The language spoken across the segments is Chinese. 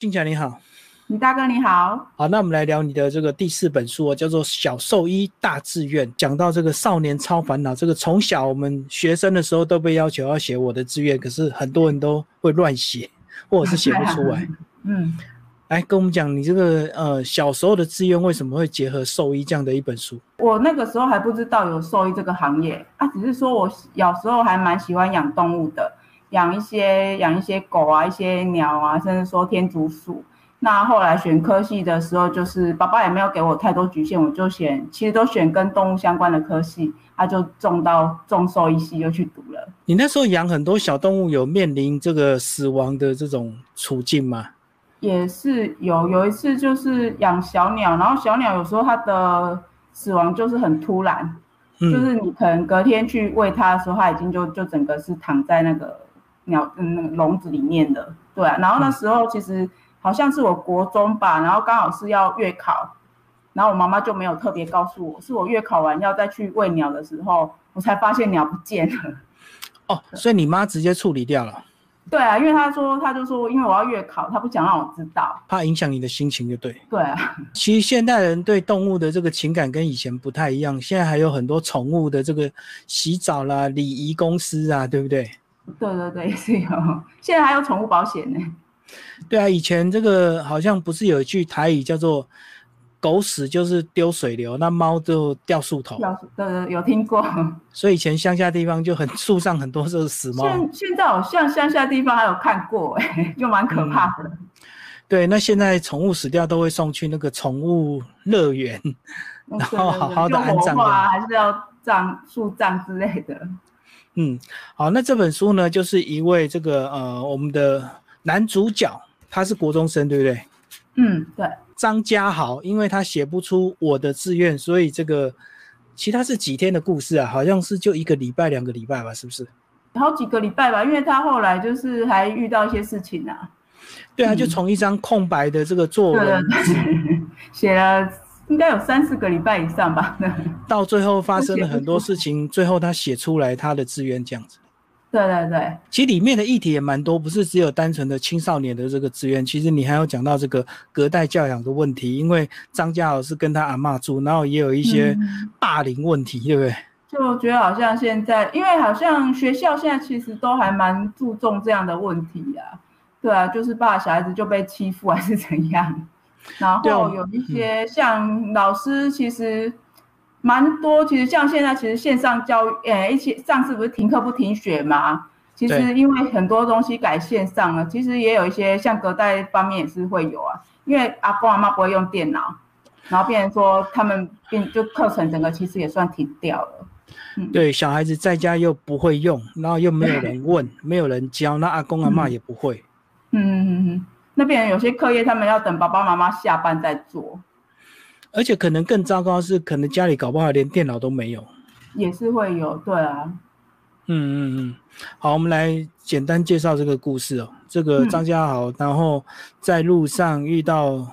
静强你好，李大哥你好，好，那我们来聊你的这个第四本书哦，叫做《小兽医大志愿》，讲到这个少年超烦恼。这个从小我们学生的时候都被要求要写我的志愿，可是很多人都会乱写，或者是写不出来。嗯，来跟我们讲你这个呃小时候的志愿为什么会结合兽医这样的一本书？我那个时候还不知道有兽医这个行业啊，只是说我小时候还蛮喜欢养动物的。养一些养一些狗啊，一些鸟啊，甚至说天竺鼠。那后来选科系的时候，就是爸爸也没有给我太多局限，我就选，其实都选跟动物相关的科系，他就中到中兽医系又去读了。你那时候养很多小动物，有面临这个死亡的这种处境吗？也是有，有一次就是养小鸟，然后小鸟有时候它的死亡就是很突然，就是你可能隔天去喂它的时候，它已经就就整个是躺在那个。鸟嗯那个笼子里面的对啊，然后那时候其实好像是我国中吧，然后刚好是要月考，然后我妈妈就没有特别告诉我，是我月考完要再去喂鸟的时候，我才发现鸟不见了。哦，所以你妈直接处理掉了。对啊，因为她说，她就说，因为我要月考，她不想让我知道，怕影响你的心情，就对。对啊，其实现代人对动物的这个情感跟以前不太一样，现在还有很多宠物的这个洗澡啦、礼仪公司啊，对不对？对对对，是有。现在还有宠物保险呢。对啊，以前这个好像不是有一句台语叫做“狗屎就是丢水流”，那猫就掉树头。掉树，对对，有听过。所以以前乡下地方就很树上很多是死猫。现现在好像乡下地方还有看过，哎，就蛮可怕的。对，那现在宠物死掉都会送去那个宠物乐园，然后好好的安葬啊，还是要葬树葬之类的。嗯，好，那这本书呢，就是一位这个呃，我们的男主角，他是国中生，对不对？嗯，对。张家豪，因为他写不出我的志愿，所以这个其他是几天的故事啊？好像是就一个礼拜、两个礼拜吧，是不是？好几个礼拜吧，因为他后来就是还遇到一些事情啊。对啊，就从一张空白的这个作文 写了。应该有三四个礼拜以上吧。到最后发生了很多事情，最后他写出来他的志愿这样子。对对对，其实里面的议题也蛮多，不是只有单纯的青少年的这个志愿，其实你还有讲到这个隔代教养的问题，因为张家豪是跟他阿妈住，然后也有一些霸凌问题，对不对？就觉得好像现在，因为好像学校现在其实都还蛮注重这样的问题啊。对啊，就是怕小孩子就被欺负还是怎样。然后有一些像老师，其实蛮多。其实像现在，其实线上教育，诶，一起上次不是停课不停学嘛？其实因为很多东西改线上了，其实也有一些像隔代方面也是会有啊。因为阿公阿妈不会用电脑，然后变成说他们变就课程整个其实也算停掉了。对，小孩子在家又不会用，然后又没有人问，没有人教，那阿公阿妈也不会。嗯嗯嗯。那边有些课业，他们要等爸爸妈妈下班再做，而且可能更糟糕是，可能家里搞不好连电脑都没有，也是会有，对啊，嗯嗯嗯，好，我们来简单介绍这个故事哦。这个张家豪，然后在路上遇到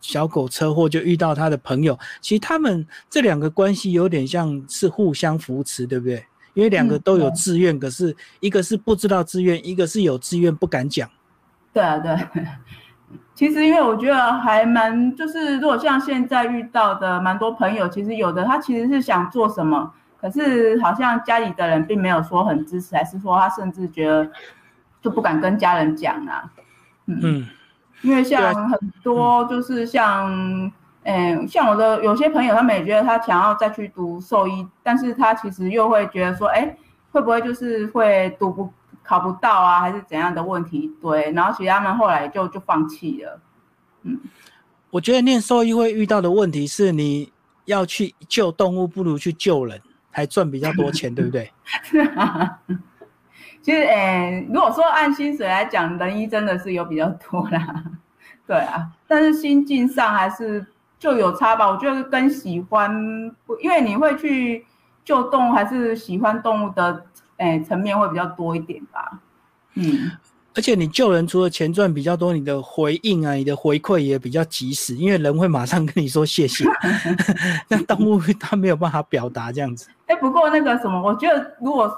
小狗车祸，就遇到他的朋友，其实他们这两个关系有点像是互相扶持，对不对？因为两个都有志愿，可是一个是不知道志愿，一个是有志愿不敢讲。对啊，对，其实因为我觉得还蛮，就是如果像现在遇到的蛮多朋友，其实有的他其实是想做什么，可是好像家里的人并没有说很支持，还是说他甚至觉得就不敢跟家人讲啊。嗯，嗯因为像很多就是像，嗯，像我的有些朋友，他们也觉得他想要再去读兽医，但是他其实又会觉得说，哎，会不会就是会读不？考不到啊，还是怎样的问题一堆，然后其实他们后来就就放弃了。嗯，我觉得念兽医会遇到的问题是，你要去救动物，不如去救人，还赚比较多钱，对不对？是啊。其实，诶，如果说按薪水来讲，人医真的是有比较多啦。对啊，但是心境上还是就有差吧。我觉得跟喜欢，因为你会去救动物，还是喜欢动物的。哎，层面会比较多一点吧。嗯，而且你救人除了钱赚比较多，你的回应啊，你的回馈也比较及时，因为人会马上跟你说谢谢。那动物它没有办法表达这样子。哎，不过那个什么，我觉得如果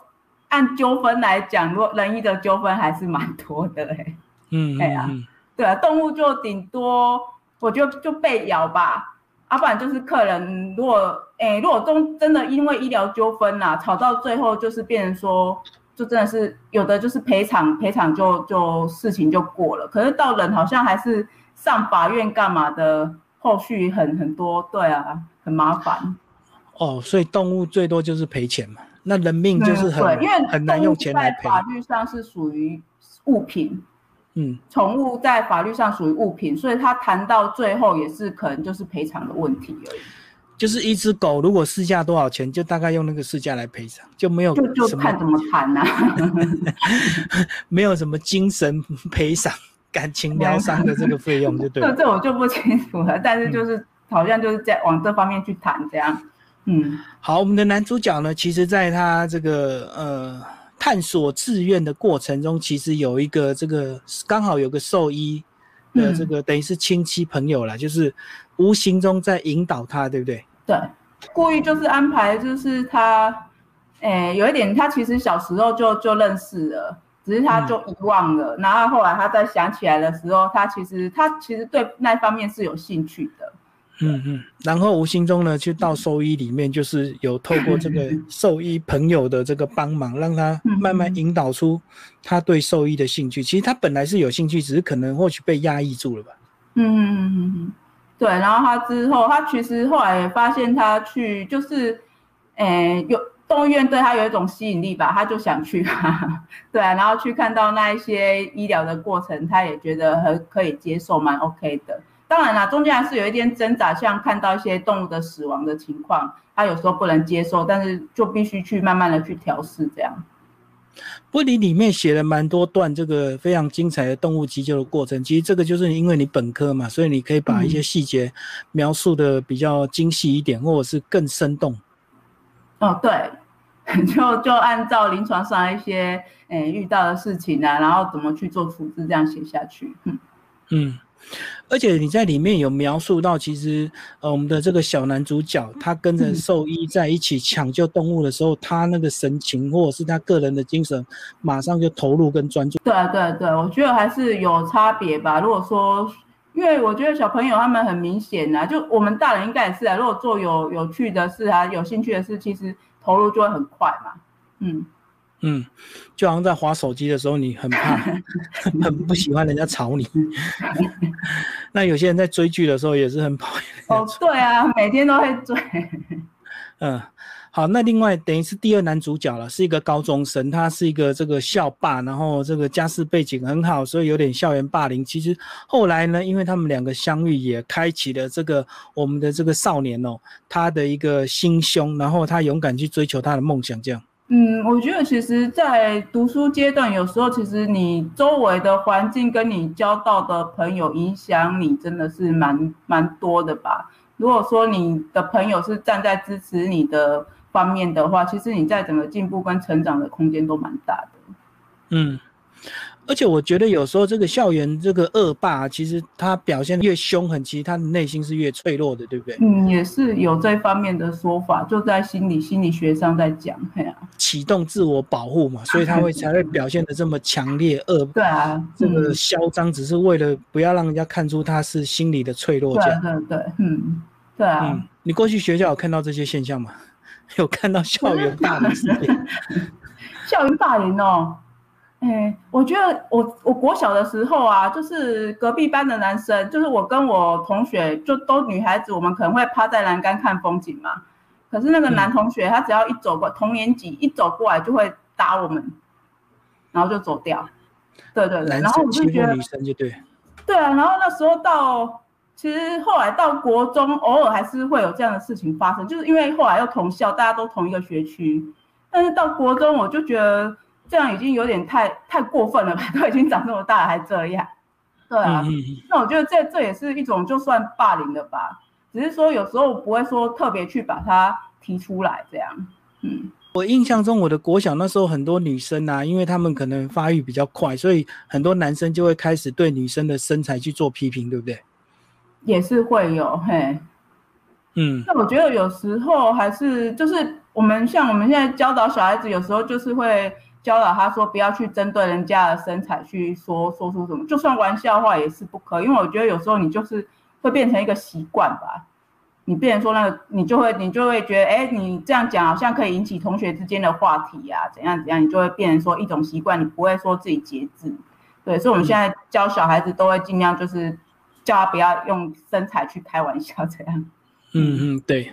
按纠纷来讲，如果人医的纠纷还是蛮多的。哎，嗯，哎呀，对啊，动物就顶多我觉得就被咬吧，啊，不然就是客人如果诶，如果中真的因为医疗纠纷呐，吵到最后就是变成说，就真的是有的就是赔偿赔偿就就事情就过了，可是到人好像还是上法院干嘛的，后续很很多，对啊，很麻烦。哦，所以动物最多就是赔钱嘛，那人命就是很对，因为很难用钱来赔。在法律上是属于物品，嗯，宠物在法律上属于物品，所以他谈到最后也是可能就是赔偿的问题而已。就是一只狗如果市价多少钱，就大概用那个市价来赔偿，就没有就就看怎么谈呐、没有什么精神赔偿、感情疗伤的这个费用，就对这了。这我就不清楚了，但是就是、好像就是在往这方面去谈这样。嗯好，我们的男主角呢，其实在他这个呃探索志愿的过程中，其实有一个这个刚好有个兽医的这个、等于是亲戚朋友啦，就是无形中在引导他，对不对？对，故意就是安排，就是他，诶，有一点，他其实小时候就就认识了，只是他就遗忘了。然后后来他再想起来的时候，他其实他其实对那方面是有兴趣的。嗯嗯，然后无形中呢，就到兽医里面，就是有透过这个兽医朋友的这个帮忙，让他慢慢引导出他对兽医的兴趣。其实他本来是有兴趣，只是可能或许被压抑住了吧。嗯嗯嗯嗯嗯，对。然后他之后，他其实后来也发现，他去就是，诶，有动物院对他有一种吸引力吧，他就想去，对啊。然后去看到那一些医疗的过程，他也觉得很可以接受，蛮 OK 的。当然啦，中间还是有一点挣扎，像看到一些动物的死亡的情况，他有时候不能接受，但是就必须去慢慢的去调试这样。不过你里面写了蛮多段这个非常精彩的动物急救的过程，其实这个就是因为你本科嘛，所以你可以把一些细节描述的比较精细一点，或者是更生动。哦，对，就就按照临床上一些诶遇到的事情啊，然后怎么去做处置，这样写下去。嗯嗯。而且你在里面有描述到，其实呃，我们的这个小男主角他跟着兽医在一起抢救动物的时候，他那个神情或者是他个人的精神，马上就投入跟专注。对啊，对啊对，我觉得还是有差别吧。如果说，因为我觉得小朋友他们很明显啊，就我们大人应该也是啊。如果做有有趣的事啊，有兴趣的事，其实投入就会很快嘛。嗯。嗯，就好像在划手机的时候，你很怕，很不喜欢人家吵你。那有些人在追剧的时候也是很讨厌。哦，对啊，每天都会追。嗯，好，那另外等于是第二男主角了，是一个高中生，他是一个这个校霸，然后这个家世背景很好，所以有点校园霸凌。其实后来呢，因为他们两个相遇，也开启了这个我们的这个少年哦，他的一个心胸，然后他勇敢去追求他的梦想，这样。嗯，我觉得其实，在读书阶段，有时候其实你周围的环境跟你交到的朋友影响你，真的是蛮蛮多的吧。如果说你的朋友是站在支持你的方面的话，其实你在整个进步跟成长的空间都蛮大的。嗯。而且我觉得有时候这个校园这个恶霸，其实他表现越凶狠，其实他的内心是越脆弱的，对不对？嗯，也是有这方面的说法，就在心理心理学上在讲，启动自我保护嘛，所以他会才会表现的这么强烈恶，对啊，这个嚣张，只是为了不要让人家看出他是心理的脆弱。对对对，嗯，对啊。嗯，你过去学校有看到这些现象吗？有看到校园霸凌事件？校园霸凌哦。哎，我觉得我我国小的时候啊，就是隔壁班的男生，就是我跟我同学就都女孩子，我们可能会趴在栏杆看风景嘛。可是那个男同学，他只要一走过同年级一走过来，就会打我们，然后就走掉。对对对，然后我就觉得女生就对。对啊，然后那时候到，其实后来到国中，偶尔还是会有这样的事情发生，就是因为后来又同校，大家都同一个学区。但是到国中，我就觉得。这样已经有点太太过分了吧？都已经长这么大了还这样，对啊。嗯那我觉得这这也是一种就算霸凌了吧，只是说有时候不会说特别去把它提出来这样。嗯，我印象中我的国小那时候很多女生啊，因为她们可能发育比较快，所以很多男生就会开始对女生的身材去做批评，对不对？也是会有嘿。嗯，那我觉得有时候还是就是我们像我们现在教导小孩子，有时候就是会。教导他说不要去针对人家的身材去说说出什么，就算玩笑话也是不可，因为我觉得有时候你就是会变成一个习惯吧。你变成说那个，你就会你就会觉得，哎，你这样讲好像可以引起同学之间的话题呀，怎样怎样，你就会变成说一种习惯，你不会说自己节制。对，所以我们现在教小孩子都会尽量就是叫他不要用身材去开玩笑，这样。嗯嗯，对。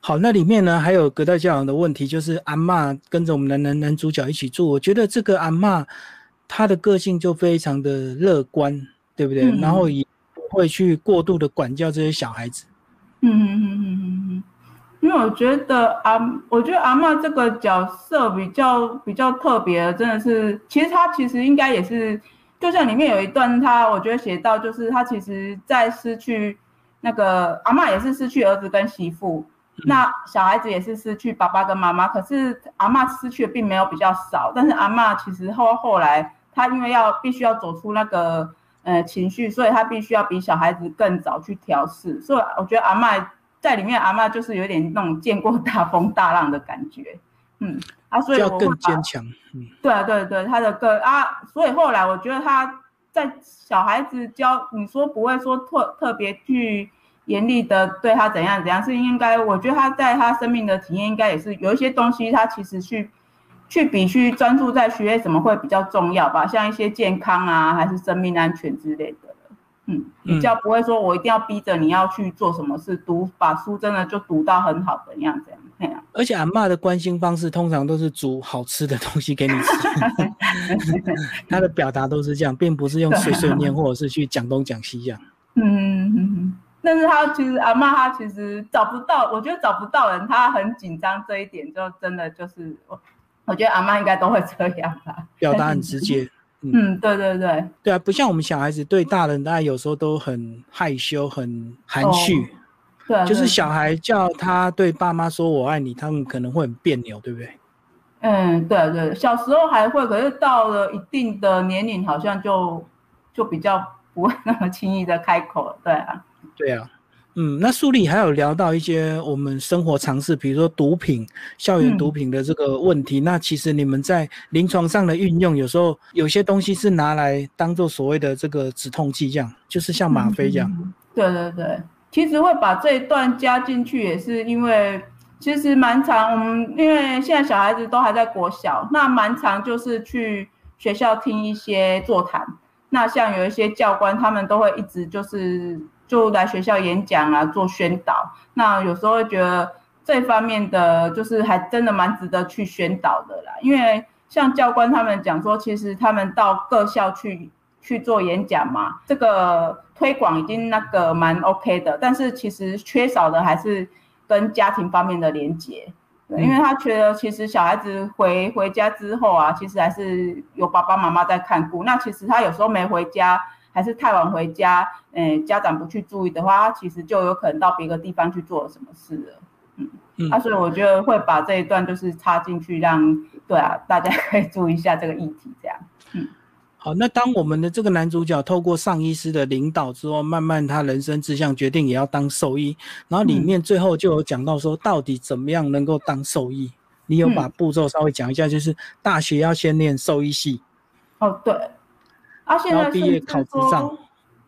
好，那里面呢还有隔代教养的问题，就是阿妈跟着我们的男男主角一起住，我觉得这个阿妈她的个性就非常的乐观，对不对？然后也不会去过度的管教这些小孩子。嗯嗯嗯嗯嗯嗯，因为我觉得阿，我觉得阿妈这个角色比较比较特别，真的是，其实他其实应该也是，就像里面有一段，他我觉得写到，就是他其实在失去那个阿妈也是失去儿子跟媳妇，那小孩子也是失去爸爸跟妈妈，可是阿妈失去的并没有比较少，但是阿妈其实后后来，他因为要必须要走出那个。呃，情绪，所以他必须要比小孩子更早去调试。所以我觉得阿妈在里面，阿妈就是有点那种见过大风大浪的感觉。嗯，啊，所以要更坚强。嗯，对啊，对对，他的个啊，所以后来我觉得他在小孩子教，你说不会说特特别去严厉的对他怎样怎样，是应该，我觉得他在他生命的体验应该也是有一些东西，他其实去。去比去专注在学业什么会比较重要吧，像一些健康啊，还是生命安全之类的，嗯，比较不会说我一定要逼着你要去做什么事，读把书真的就读到很好的样子，这样。而且阿妈的关心方式通常都是煮好吃的东西给你吃，他的表达都是这样，并不是用碎碎念或者是去讲东讲西这样。嗯，但是他其实阿妈他其实找不到，我觉得找不到人，他很紧张这一点，就真的就是我。我觉得阿妈应该都会这样吧，表达很直接。嗯，对对对，对啊，不像我们小孩子对大人，大家有时候都很害羞、很含蓄。对，就是小孩叫他对爸妈说“我爱你”，他们可能会很别扭，对不对？嗯，对对，小时候还会，可是到了一定的年龄，好像就就比较不会那么轻易的开口了。对啊，对啊。嗯，那书里还有聊到一些我们生活常识，比如说毒品、校园毒品的这个问题。那其实你们在临床上的运用，有时候有些东西是拿来当做所谓的这个止痛剂，这样就是像吗啡这样。对对对，其实会把这一段加进去，也是因为其实蛮长。我们因为现在小孩子都还在国小，那蛮长就是去学校听一些座谈。那像有一些教官，他们都会一直就是。就来学校演讲啊，做宣导。那有时候会觉得这方面的就是还真的蛮值得去宣导的啦。因为像教官他们讲说，其实他们到各校去去做演讲嘛，这个推广已经那个蛮 OK 的。但是其实缺少的还是跟家庭方面的连接，因为他觉得其实小孩子回回家之后啊，其实还是有爸爸妈妈在看顾。那其实他有时候没回家。还是太晚回家，嗯，家长不去注意的话，他其实就有可能到别个地方去做了什么事了，嗯。嗯，啊，所以我觉得会把这一段就是插进去，让对啊，大家可以注意一下这个议题，这样，嗯，好，那当我们的这个男主角透过上医师的领导之后，慢慢他人生志向决定也要当兽医，然后里面最后就有讲到说，到底怎么样能够当兽医？你有把步骤稍微讲一下，就是大学要先念兽医系，哦，对。啊，现在毕业考执照，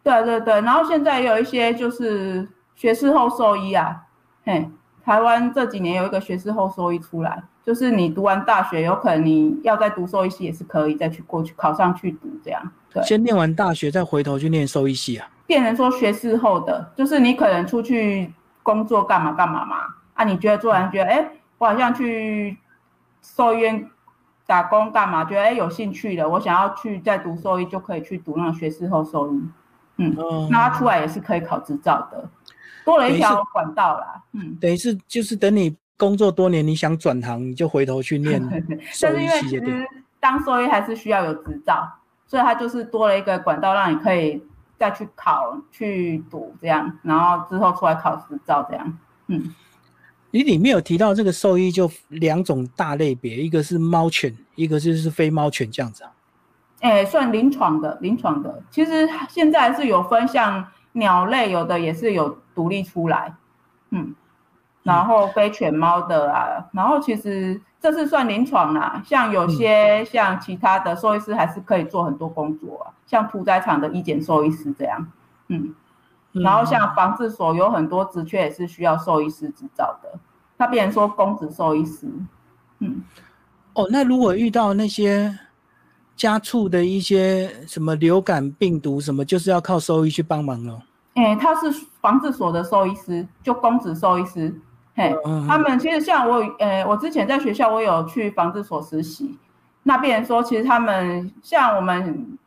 对对对，然后现在也有一些就是学士后兽医啊，嘿，台湾这几年有一个学士后兽医出来，就是你读完大学，有可能你要再读兽医系也是可以再去过去考上去读这样。对，先念完大学再回头去念兽医系啊。变成说学士后的，就是你可能出去工作干嘛干嘛嘛，啊，你觉得做完觉得，哎，我好像去兽医院。打工干嘛？觉得哎有兴趣的，我想要去再读兽医，就可以去读那个学士后兽医。嗯，那他出来也是可以考执照的，多了一条管道啦。嗯，等于是就是等你工作多年，你想转行，你就回头去念 但是因为其实当兽医还是需要有执照，所以他就是多了一个管道，让你可以再去考去读这样，然后之后出来考执照这样。嗯。你里面有提到这个兽医就两种大类别，一个是猫犬，一个就是非猫犬这样子啊？哎，算临床的，临床的。其实现在是有分，像鸟类有的也是有独立出来，嗯，然后非犬猫的啊，然后其实这是算临床啦，像有些像其他的兽医师还是可以做很多工作啊，像屠宰场的医检兽医师这样，嗯，然后像防治所有很多职缺也是需要兽医师执照的，他变成说公职兽医师，嗯，哦，那如果遇到那些家畜的一些什么流感病毒什么，就是要靠兽医去帮忙了。哎，他是防治所的兽医师，就公职兽医师。嘿，他们其实像我，呃，我之前在学校我有去防治所实习，那病人说，其实他们像我们，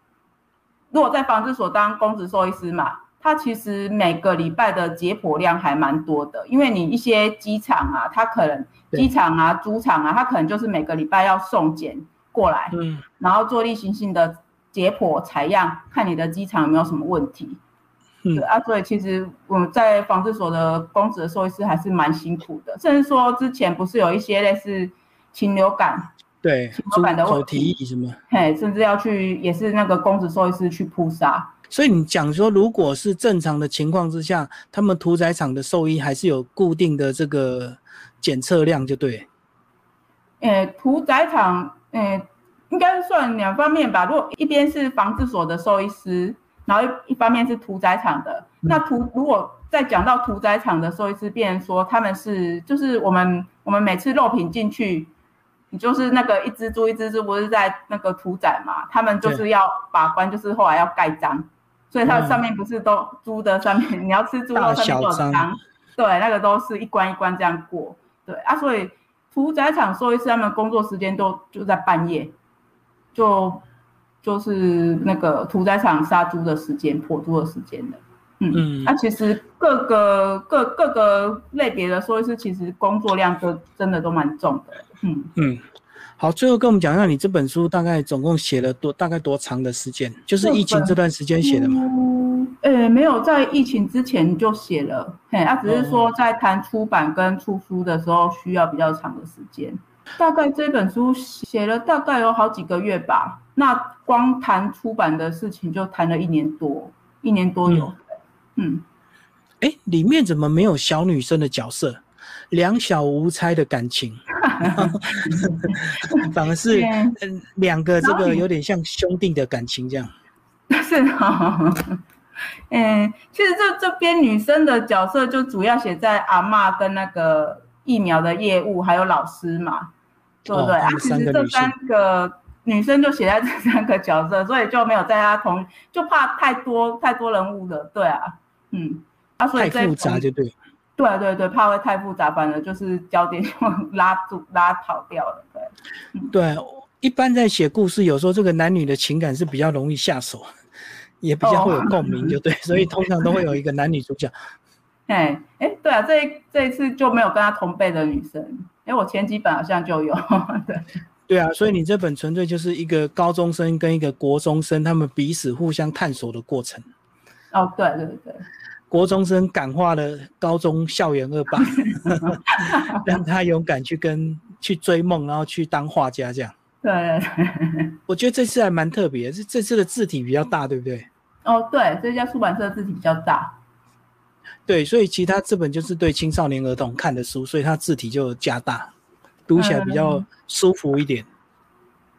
如果在防治所当公职兽医师嘛，他其实每个礼拜的解剖量还蛮多的，因为你一些机场啊，它可能机场啊、猪场啊，它可能就是每个礼拜要送检过来，嗯，然后做例行性的解剖采样，看你的机场有没有什么问题。对啊，所以其实我们在防治所的公职的兽医师还是蛮辛苦的，甚至说之前不是有一些类似禽流感，对禽流感的问题什么，嘿，甚至要去也是那个公职兽医师去扑杀。所以你讲说，如果是正常的情况之下，他们屠宰场的兽医还是有固定的这个检测量，就对。诶，屠宰场，诶，应该算两方面吧。如果一边是防治所的兽医师。然后一一方面是屠宰场的，那屠如果再讲到屠宰场的兽医师，变说他们是就是我们我们每次肉品进去，你就是那个一只猪一只猪不是在那个屠宰嘛，他们就是要把关，就是后来要盖章，所以它上面不是都猪的上面，你要吃猪肉上面有章，对，那个都是一关一关这样过，对啊，所以屠宰场兽医师他们工作时间都就在半夜，就。就是那个屠宰场杀猪的时间、破猪的时间的，嗯嗯，那其实各个各各个类别的说是其实工作量都真的都蛮重的，嗯。嗯。好，最后跟我们讲一下，你这本书大概总共写了多大概多长的时间？就是疫情这段时间写的吗？呃，没有，在疫情之前就写了，嘿，他只是说在谈出版跟出书的时候需要比较长的时间。大概这本书写了大概有好几个月吧，那光谈出版的事情就谈了一年多，一年多有。嗯，哎，里面怎么没有小女生的角色？两小无猜的感情，反而是嗯两个这个有点像兄弟的感情这样。是啊，嗯，其实这这边女生的角色就主要写在阿妈跟那个。疫苗的业务还有老师嘛，对不对？啊，其实这三个女生就写在这三个角色，所以就没有在她同，就怕太多太多人物了，对啊，嗯，啊，所以太复杂就对，对对对，怕会太复杂，反正就是焦点就拉住拉跑掉了，对，对，一般在写故事，有时候这个男女的情感是比较容易下手，也比较会有共鸣，就对，所以通常都会有一个男女主角。哎哎，对啊，这这一次就没有跟他同辈的女生。哎，我前几本好像就有。对对啊，所以你这本纯粹就是一个高中生跟一个国中生他们彼此互相探索的过程。哦，对对对，国中生感化了高中校园恶霸，让他勇敢去跟去追梦，然后去当画家这样。对对对，我觉得这次还蛮特别，这这次的字体比较大，对不对？哦，对，这家出版社字体比较大。对，所以其他这本就是对青少年儿童看的书，所以它字体就加大，读起来比较舒服一点。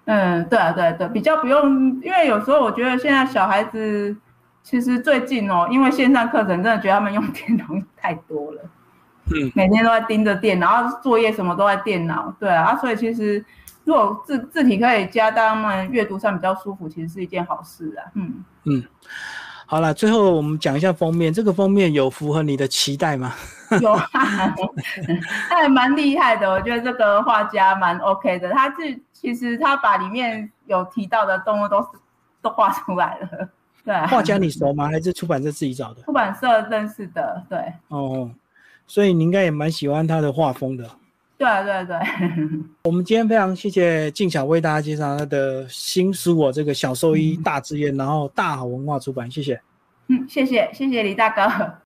嗯，对啊，对对，比较不用，因为有时候我觉得现在小孩子其实最近哦，因为线上课程真的觉得他们用电脑太多了，嗯，每天都在盯着电脑，作业什么都在电脑，对啊，所以其实如果字字体可以加大，他们阅读上比较舒服，其实是一件好事啊。嗯嗯。好了，最后我们讲一下封面。这个封面有符合你的期待吗？有，他还蛮厉害的。我觉得这个画家蛮 OK 的。他是其实他把里面有提到的动物都是都画出来了。对，画家你熟吗？还是出版社自己找的？出版社认识的。对。哦，所以你应该也蛮喜欢他的画风的。对对对，我们今天非常谢谢静巧为大家介绍他的新书《我这个小兽医大志愿》，然后大好文化出版，谢谢。嗯，谢谢谢谢李大哥。